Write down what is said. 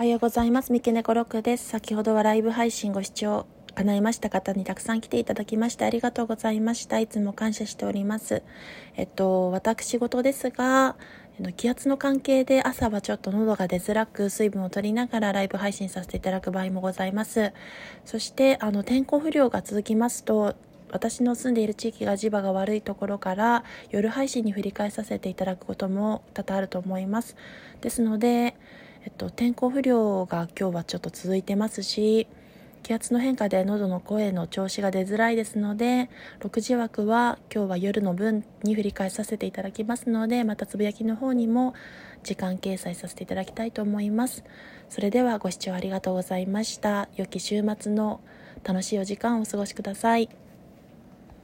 おはようございます。三毛猫ロックです。先ほどはライブ配信ご視聴叶いました方にたくさん来ていただきましてありがとうございました。いつも感謝しております。えっと、私事ですが、気圧の関係で朝はちょっと喉が出づらく水分を取りながらライブ配信させていただく場合もございます。そしてあの天候不良が続きますと私の住んでいる地域が磁場が悪いところから夜配信に振り返させていただくことも多々あると思います。ですので、と、天候不良が今日はちょっと続いてますし気圧の変化で喉の声の調子が出づらいですので6時枠は今日は夜の分に振り返させていただきますのでまたつぶやきの方にも時間掲載させていただきたいと思います。それではご視聴ありがとうございました。良き週末の楽しいお時間をお過ごしください。